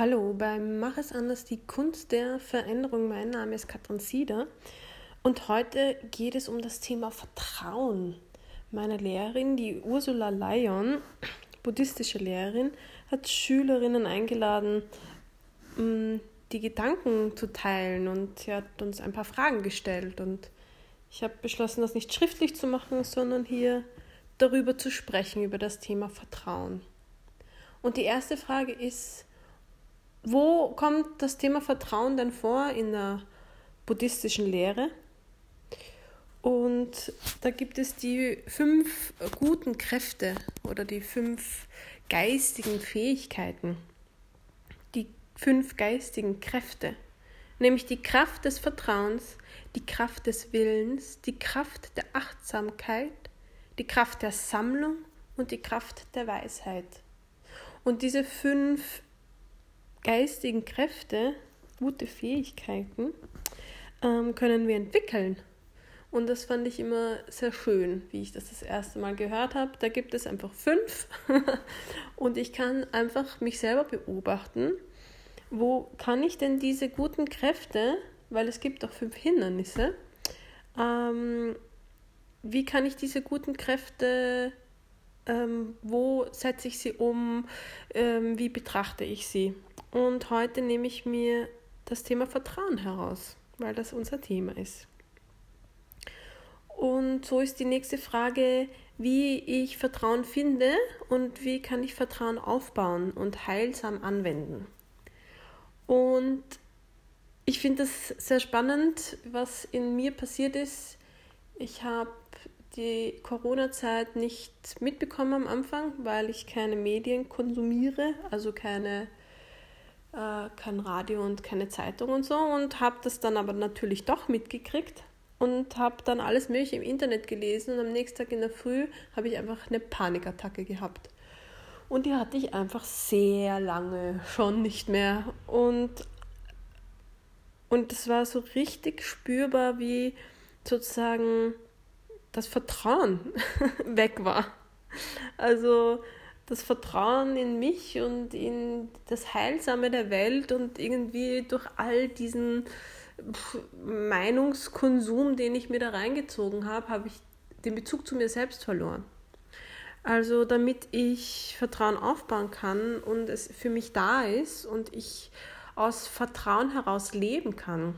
Hallo, beim Mach es anders, die Kunst der Veränderung. Mein Name ist Katrin Sieder und heute geht es um das Thema Vertrauen. Meine Lehrerin, die Ursula Lyon, buddhistische Lehrerin, hat Schülerinnen eingeladen, die Gedanken zu teilen und sie hat uns ein paar Fragen gestellt und ich habe beschlossen, das nicht schriftlich zu machen, sondern hier darüber zu sprechen, über das Thema Vertrauen. Und die erste Frage ist, wo kommt das Thema Vertrauen denn vor in der buddhistischen Lehre? Und da gibt es die fünf guten Kräfte oder die fünf geistigen Fähigkeiten, die fünf geistigen Kräfte, nämlich die Kraft des Vertrauens, die Kraft des Willens, die Kraft der Achtsamkeit, die Kraft der Sammlung und die Kraft der Weisheit. Und diese fünf geistigen Kräfte, gute Fähigkeiten, ähm, können wir entwickeln. Und das fand ich immer sehr schön, wie ich das das erste Mal gehört habe. Da gibt es einfach fünf und ich kann einfach mich selber beobachten, wo kann ich denn diese guten Kräfte, weil es gibt auch fünf Hindernisse, ähm, wie kann ich diese guten Kräfte, ähm, wo setze ich sie um, ähm, wie betrachte ich sie? Und heute nehme ich mir das Thema Vertrauen heraus, weil das unser Thema ist. Und so ist die nächste Frage, wie ich Vertrauen finde und wie kann ich Vertrauen aufbauen und heilsam anwenden. Und ich finde das sehr spannend, was in mir passiert ist. Ich habe die Corona-Zeit nicht mitbekommen am Anfang, weil ich keine Medien konsumiere, also keine äh, kein Radio und keine Zeitung und so und habe das dann aber natürlich doch mitgekriegt und habe dann alles Mögliche im Internet gelesen und am nächsten Tag in der Früh habe ich einfach eine Panikattacke gehabt. Und die hatte ich einfach sehr lange schon nicht mehr. Und, und es war so richtig spürbar, wie sozusagen das Vertrauen weg war. Also das Vertrauen in mich und in das Heilsame der Welt und irgendwie durch all diesen Meinungskonsum, den ich mir da reingezogen habe, habe ich den Bezug zu mir selbst verloren. Also damit ich Vertrauen aufbauen kann und es für mich da ist und ich aus Vertrauen heraus leben kann,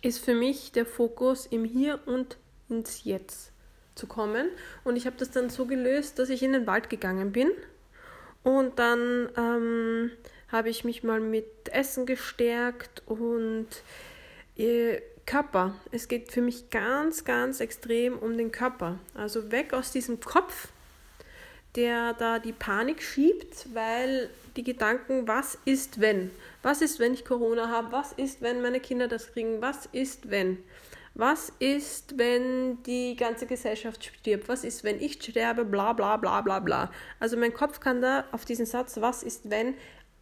ist für mich der Fokus im Hier und ins Jetzt zu kommen. Und ich habe das dann so gelöst, dass ich in den Wald gegangen bin. Und dann ähm, habe ich mich mal mit Essen gestärkt und äh, Körper. Es geht für mich ganz, ganz extrem um den Körper. Also weg aus diesem Kopf, der da die Panik schiebt, weil die Gedanken, was ist wenn? Was ist, wenn ich Corona habe? Was ist, wenn meine Kinder das kriegen? Was ist, wenn? Was ist, wenn die ganze Gesellschaft stirbt? Was ist, wenn ich sterbe? Bla bla bla bla bla. Also mein Kopf kann da auf diesen Satz, was ist, wenn,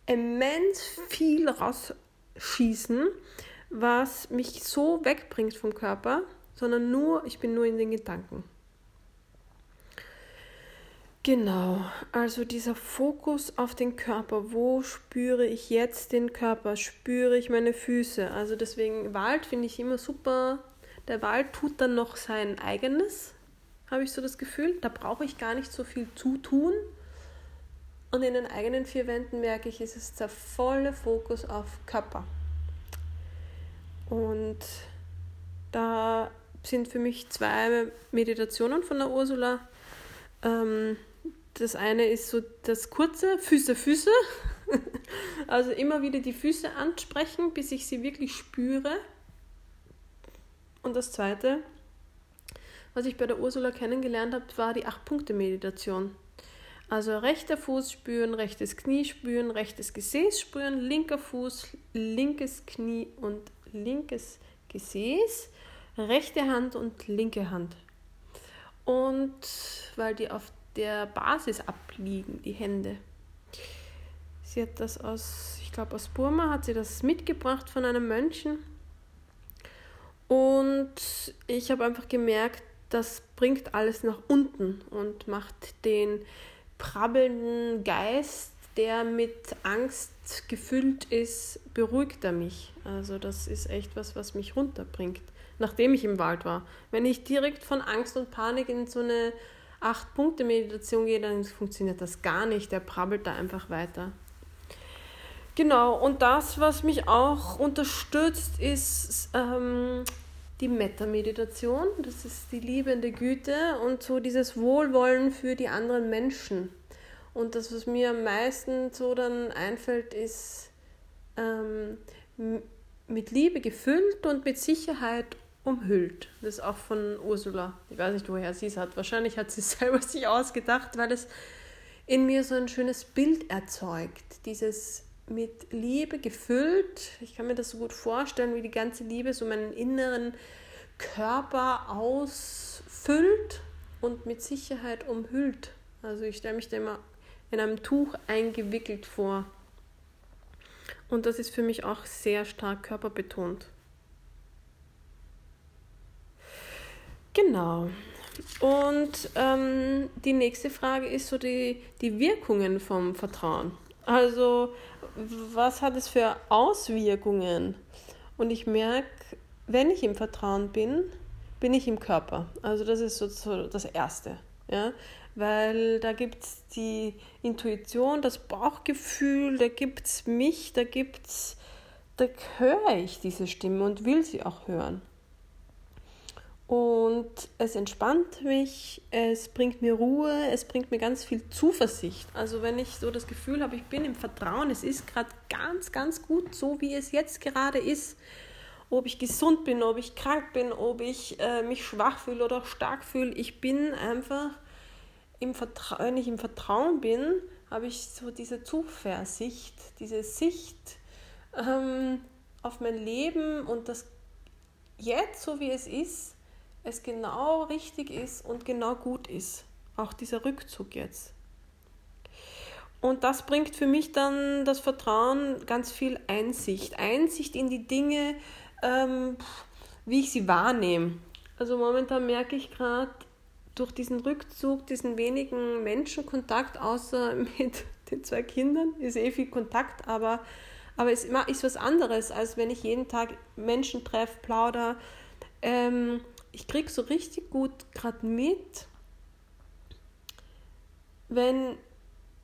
immens viel rausschießen, was mich so wegbringt vom Körper, sondern nur, ich bin nur in den Gedanken. Genau, also dieser Fokus auf den Körper. Wo spüre ich jetzt den Körper? Spüre ich meine Füße? Also deswegen Wald finde ich immer super der Wald tut dann noch sein eigenes, habe ich so das Gefühl. Da brauche ich gar nicht so viel zu tun. Und in den eigenen vier Wänden merke ich, ist es der volle Fokus auf Körper. Und da sind für mich zwei Meditationen von der Ursula. Ähm, das eine ist so das kurze Füße, Füße. Also immer wieder die Füße ansprechen, bis ich sie wirklich spüre. Und das Zweite, was ich bei der Ursula kennengelernt habe, war die Acht-Punkte-Meditation. Also rechter Fuß spüren, rechtes Knie spüren, rechtes Gesäß spüren, linker Fuß, linkes Knie und linkes Gesäß, rechte Hand und linke Hand. Und weil die auf der Basis abliegen, die Hände. Sie hat das aus, ich glaube aus Burma, hat sie das mitgebracht von einem Mönchen und ich habe einfach gemerkt, das bringt alles nach unten und macht den prabbelnden Geist, der mit Angst gefüllt ist, beruhigt er mich. Also das ist echt was, was mich runterbringt, nachdem ich im Wald war. Wenn ich direkt von Angst und Panik in so eine Acht-Punkte-Meditation gehe, dann funktioniert das gar nicht. Der prabbelt da einfach weiter. Genau, und das, was mich auch unterstützt, ist ähm, die Metta-Meditation. Das ist die liebende Güte und so dieses Wohlwollen für die anderen Menschen. Und das, was mir am meisten so dann einfällt, ist ähm, mit Liebe gefüllt und mit Sicherheit umhüllt. Das ist auch von Ursula. Ich weiß nicht, woher sie es hat. Wahrscheinlich hat sie es selber sich ausgedacht, weil es in mir so ein schönes Bild erzeugt. Dieses mit Liebe gefüllt. Ich kann mir das so gut vorstellen, wie die ganze Liebe so meinen inneren Körper ausfüllt und mit Sicherheit umhüllt. Also ich stelle mich da immer in einem Tuch eingewickelt vor. Und das ist für mich auch sehr stark körperbetont. Genau. Und ähm, die nächste Frage ist so die, die Wirkungen vom Vertrauen. Also was hat es für Auswirkungen? Und ich merke, wenn ich im Vertrauen bin, bin ich im Körper. Also das ist so das Erste. Ja? Weil da gibt es die Intuition, das Bauchgefühl, da gibt es mich, da gibt's, da höre ich diese Stimme und will sie auch hören. Und es entspannt mich, es bringt mir Ruhe, es bringt mir ganz viel Zuversicht. Also wenn ich so das Gefühl habe, ich bin im Vertrauen, es ist gerade ganz, ganz gut so, wie es jetzt gerade ist. Ob ich gesund bin, ob ich krank bin, ob ich äh, mich schwach fühle oder stark fühle, ich bin einfach, im wenn ich im Vertrauen bin, habe ich so diese Zuversicht, diese Sicht ähm, auf mein Leben und das jetzt, so wie es ist, es genau richtig ist und genau gut ist. Auch dieser Rückzug jetzt. Und das bringt für mich dann das Vertrauen ganz viel Einsicht. Einsicht in die Dinge, ähm, wie ich sie wahrnehme. Also momentan merke ich gerade durch diesen Rückzug, diesen wenigen Menschenkontakt, außer mit den zwei Kindern, ist eh viel Kontakt, aber, aber es ist was anderes, als wenn ich jeden Tag Menschen treffe, plauder. Ähm, ich kriege so richtig gut gerade mit, wenn,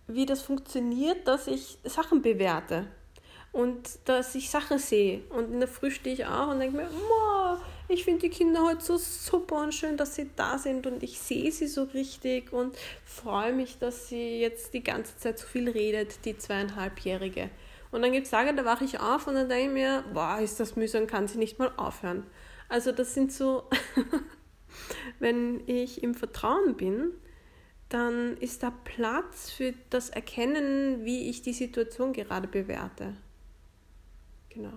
wie das funktioniert, dass ich Sachen bewerte und dass ich Sachen sehe. Und in der Früh stehe ich auch und denke mir, ich finde die Kinder heute so super und schön, dass sie da sind und ich sehe sie so richtig und freue mich, dass sie jetzt die ganze Zeit so viel redet, die zweieinhalbjährige. Und dann gibt es Tage, da wache ich auf und dann denke ich mir, boah, ist das mühsam, kann sie nicht mal aufhören. Also das sind so, wenn ich im Vertrauen bin, dann ist da Platz für das Erkennen, wie ich die Situation gerade bewerte. Genau.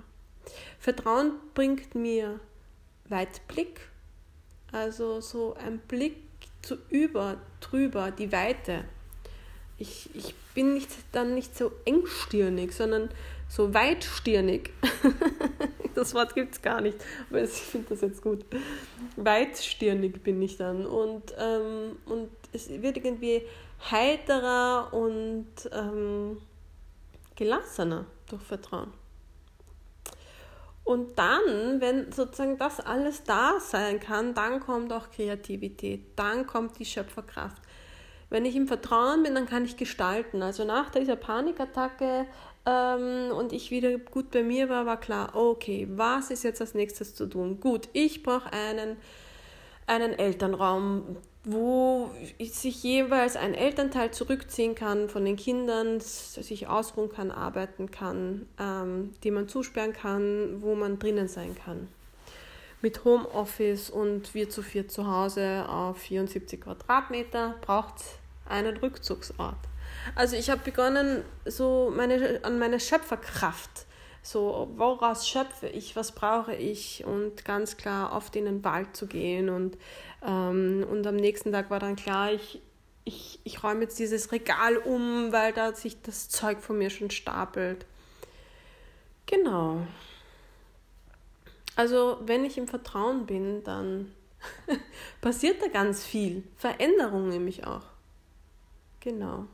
Vertrauen bringt mir Weitblick, also so ein Blick zu über, drüber, die Weite. Ich, ich bin nicht, dann nicht so engstirnig, sondern so weitstirnig. das Wort gibt es gar nicht, aber ich finde das jetzt gut. Weitstirnig bin ich dann und, ähm, und es wird irgendwie heiterer und ähm, gelassener durch Vertrauen. Und dann, wenn sozusagen das alles da sein kann, dann kommt auch Kreativität, dann kommt die Schöpferkraft. Wenn ich im Vertrauen bin, dann kann ich gestalten. Also nach dieser Panikattacke ähm, und ich wieder gut bei mir war, war klar, okay, was ist jetzt als nächstes zu tun? Gut, ich brauche einen, einen Elternraum, wo sich jeweils ein Elternteil zurückziehen kann von den Kindern, sich ausruhen kann, arbeiten kann, ähm, die man zusperren kann, wo man drinnen sein kann. Mit Homeoffice und wir zu vier zu Hause auf 74 Quadratmeter braucht es einen Rückzugsort. Also ich habe begonnen, so meine, an meine Schöpferkraft, so woraus schöpfe ich, was brauche ich und ganz klar oft in den Wald zu gehen und, ähm, und am nächsten Tag war dann klar, ich, ich, ich räume jetzt dieses Regal um, weil da sich das Zeug von mir schon stapelt. Genau. Also wenn ich im Vertrauen bin, dann passiert da ganz viel. Veränderung nämlich auch. Genau.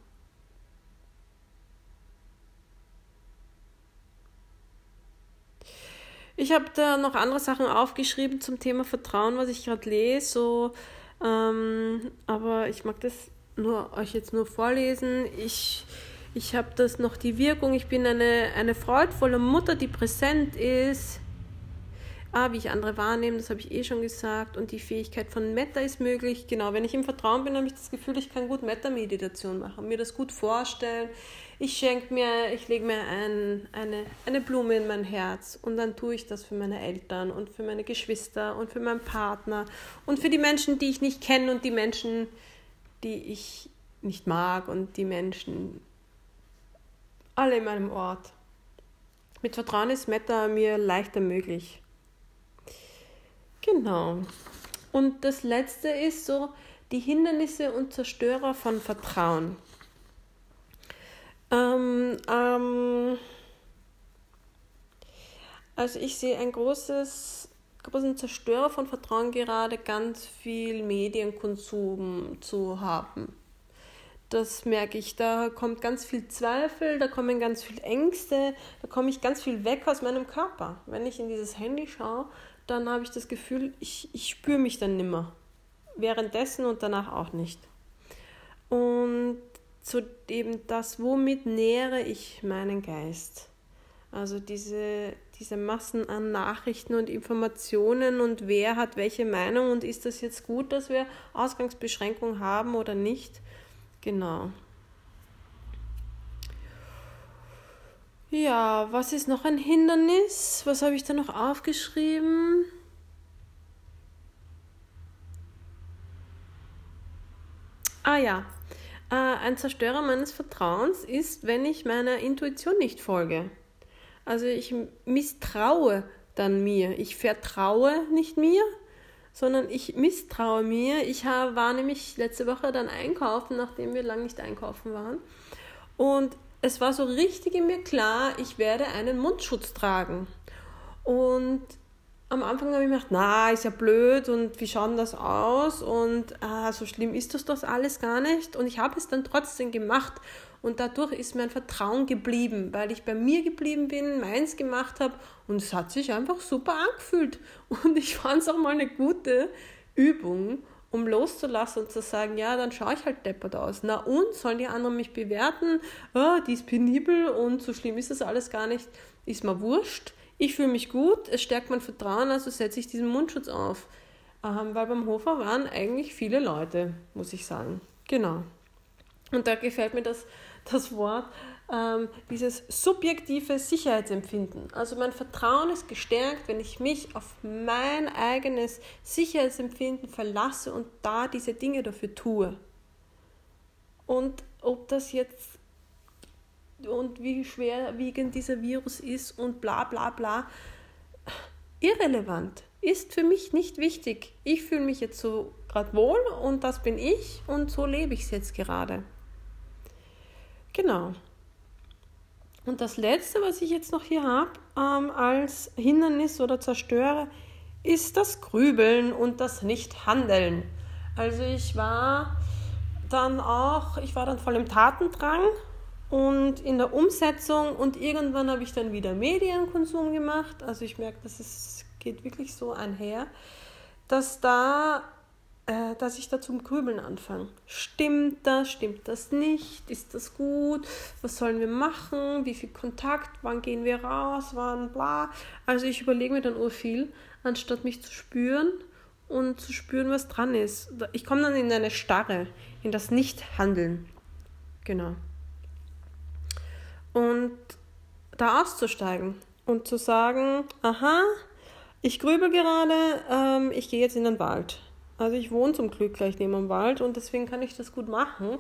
Ich habe da noch andere Sachen aufgeschrieben zum Thema Vertrauen, was ich gerade lese. So, ähm, aber ich mag das nur euch jetzt nur vorlesen. Ich, ich habe das noch die Wirkung. Ich bin eine, eine freudvolle Mutter, die präsent ist. Ah, wie ich andere wahrnehme, das habe ich eh schon gesagt. Und die Fähigkeit von Metta ist möglich. Genau, wenn ich im Vertrauen bin, habe ich das Gefühl, ich kann gut Metta-Meditation machen, mir das gut vorstellen. Ich schenke mir, ich lege mir ein, eine, eine Blume in mein Herz und dann tue ich das für meine Eltern und für meine Geschwister und für meinen Partner und für die Menschen, die ich nicht kenne und die Menschen, die ich nicht mag und die Menschen alle in meinem Ort. Mit Vertrauen ist Metta mir leichter möglich. Genau. Und das letzte ist so die Hindernisse und Zerstörer von Vertrauen. Ähm, ähm, also ich sehe ein großes, großen Zerstörer von Vertrauen gerade ganz viel Medienkonsum zu haben. Das merke ich. Da kommt ganz viel Zweifel, da kommen ganz viel Ängste, da komme ich ganz viel weg aus meinem Körper. Wenn ich in dieses Handy schaue, dann habe ich das Gefühl, ich, ich spüre mich dann nimmer. Währenddessen und danach auch nicht. Und so eben das, womit nähere ich meinen Geist? Also diese, diese Massen an Nachrichten und Informationen und wer hat welche Meinung und ist das jetzt gut, dass wir Ausgangsbeschränkungen haben oder nicht? Genau. Ja, was ist noch ein Hindernis? Was habe ich da noch aufgeschrieben? Ah ja, äh, ein Zerstörer meines Vertrauens ist, wenn ich meiner Intuition nicht folge. Also ich misstraue dann mir. Ich vertraue nicht mir, sondern ich misstraue mir. Ich war nämlich letzte Woche dann einkaufen, nachdem wir lange nicht einkaufen waren. Und es war so richtig in mir klar, ich werde einen Mundschutz tragen. Und am Anfang habe ich mir gedacht, na, ist ja blöd und wie schaut das aus und ah, so schlimm ist das das alles gar nicht. Und ich habe es dann trotzdem gemacht und dadurch ist mein Vertrauen geblieben, weil ich bei mir geblieben bin, meins gemacht habe und es hat sich einfach super angefühlt. Und ich fand es auch mal eine gute Übung, um loszulassen und zu sagen, ja, dann schaue ich halt deppert aus. Na und, sollen die anderen mich bewerten? Oh, die ist penibel und so schlimm ist das alles gar nicht. Ist mir wurscht. Ich fühle mich gut, es stärkt mein Vertrauen, also setze ich diesen Mundschutz auf. Ähm, weil beim Hofer waren eigentlich viele Leute, muss ich sagen. Genau. Und da gefällt mir das, das Wort, ähm, dieses subjektive Sicherheitsempfinden. Also mein Vertrauen ist gestärkt, wenn ich mich auf mein eigenes Sicherheitsempfinden verlasse und da diese Dinge dafür tue. Und ob das jetzt und wie schwerwiegend dieser Virus ist und bla bla bla, irrelevant. Ist für mich nicht wichtig. Ich fühle mich jetzt so gerade wohl und das bin ich und so lebe ich es jetzt gerade. Genau. Und das Letzte, was ich jetzt noch hier habe ähm, als Hindernis oder Zerstörer, ist das Grübeln und das Nichthandeln. Also ich war dann auch, ich war dann voll im Tatendrang und in der Umsetzung und irgendwann habe ich dann wieder Medienkonsum gemacht. Also ich merke, dass es geht wirklich so einher, dass da äh, dass ich da zum Grübeln anfange. Stimmt das? Stimmt das nicht? Ist das gut? Was sollen wir machen? Wie viel Kontakt? Wann gehen wir raus? Wann bla? Also ich überlege mir dann ur viel, anstatt mich zu spüren und zu spüren, was dran ist. Ich komme dann in eine Starre, in das Nichthandeln. Genau. Und da auszusteigen und zu sagen, aha, ich grübel gerade, ähm, ich gehe jetzt in den Wald. Also ich wohne zum Glück gleich neben dem Wald und deswegen kann ich das gut machen.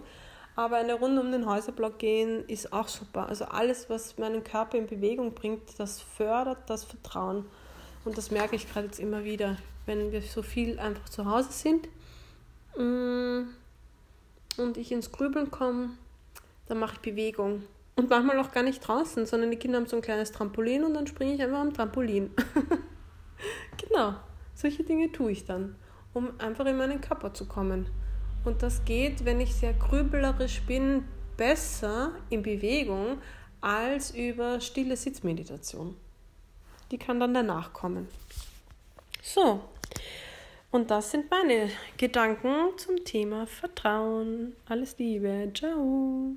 Aber eine Runde um den Häuserblock gehen ist auch super. Also alles, was meinen Körper in Bewegung bringt, das fördert das Vertrauen. Und das merke ich gerade jetzt immer wieder, wenn wir so viel einfach zu Hause sind mm, und ich ins Grübeln komme, dann mache ich Bewegung. Und manchmal auch gar nicht draußen, sondern die Kinder haben so ein kleines Trampolin und dann springe ich einfach am Trampolin. genau, solche Dinge tue ich dann um einfach in meinen Körper zu kommen. Und das geht, wenn ich sehr grübelerisch bin, besser in Bewegung als über stille Sitzmeditation. die kann dann danach kommen. So, und das sind meine Gedanken zum Thema Vertrauen. Alles Liebe, ciao.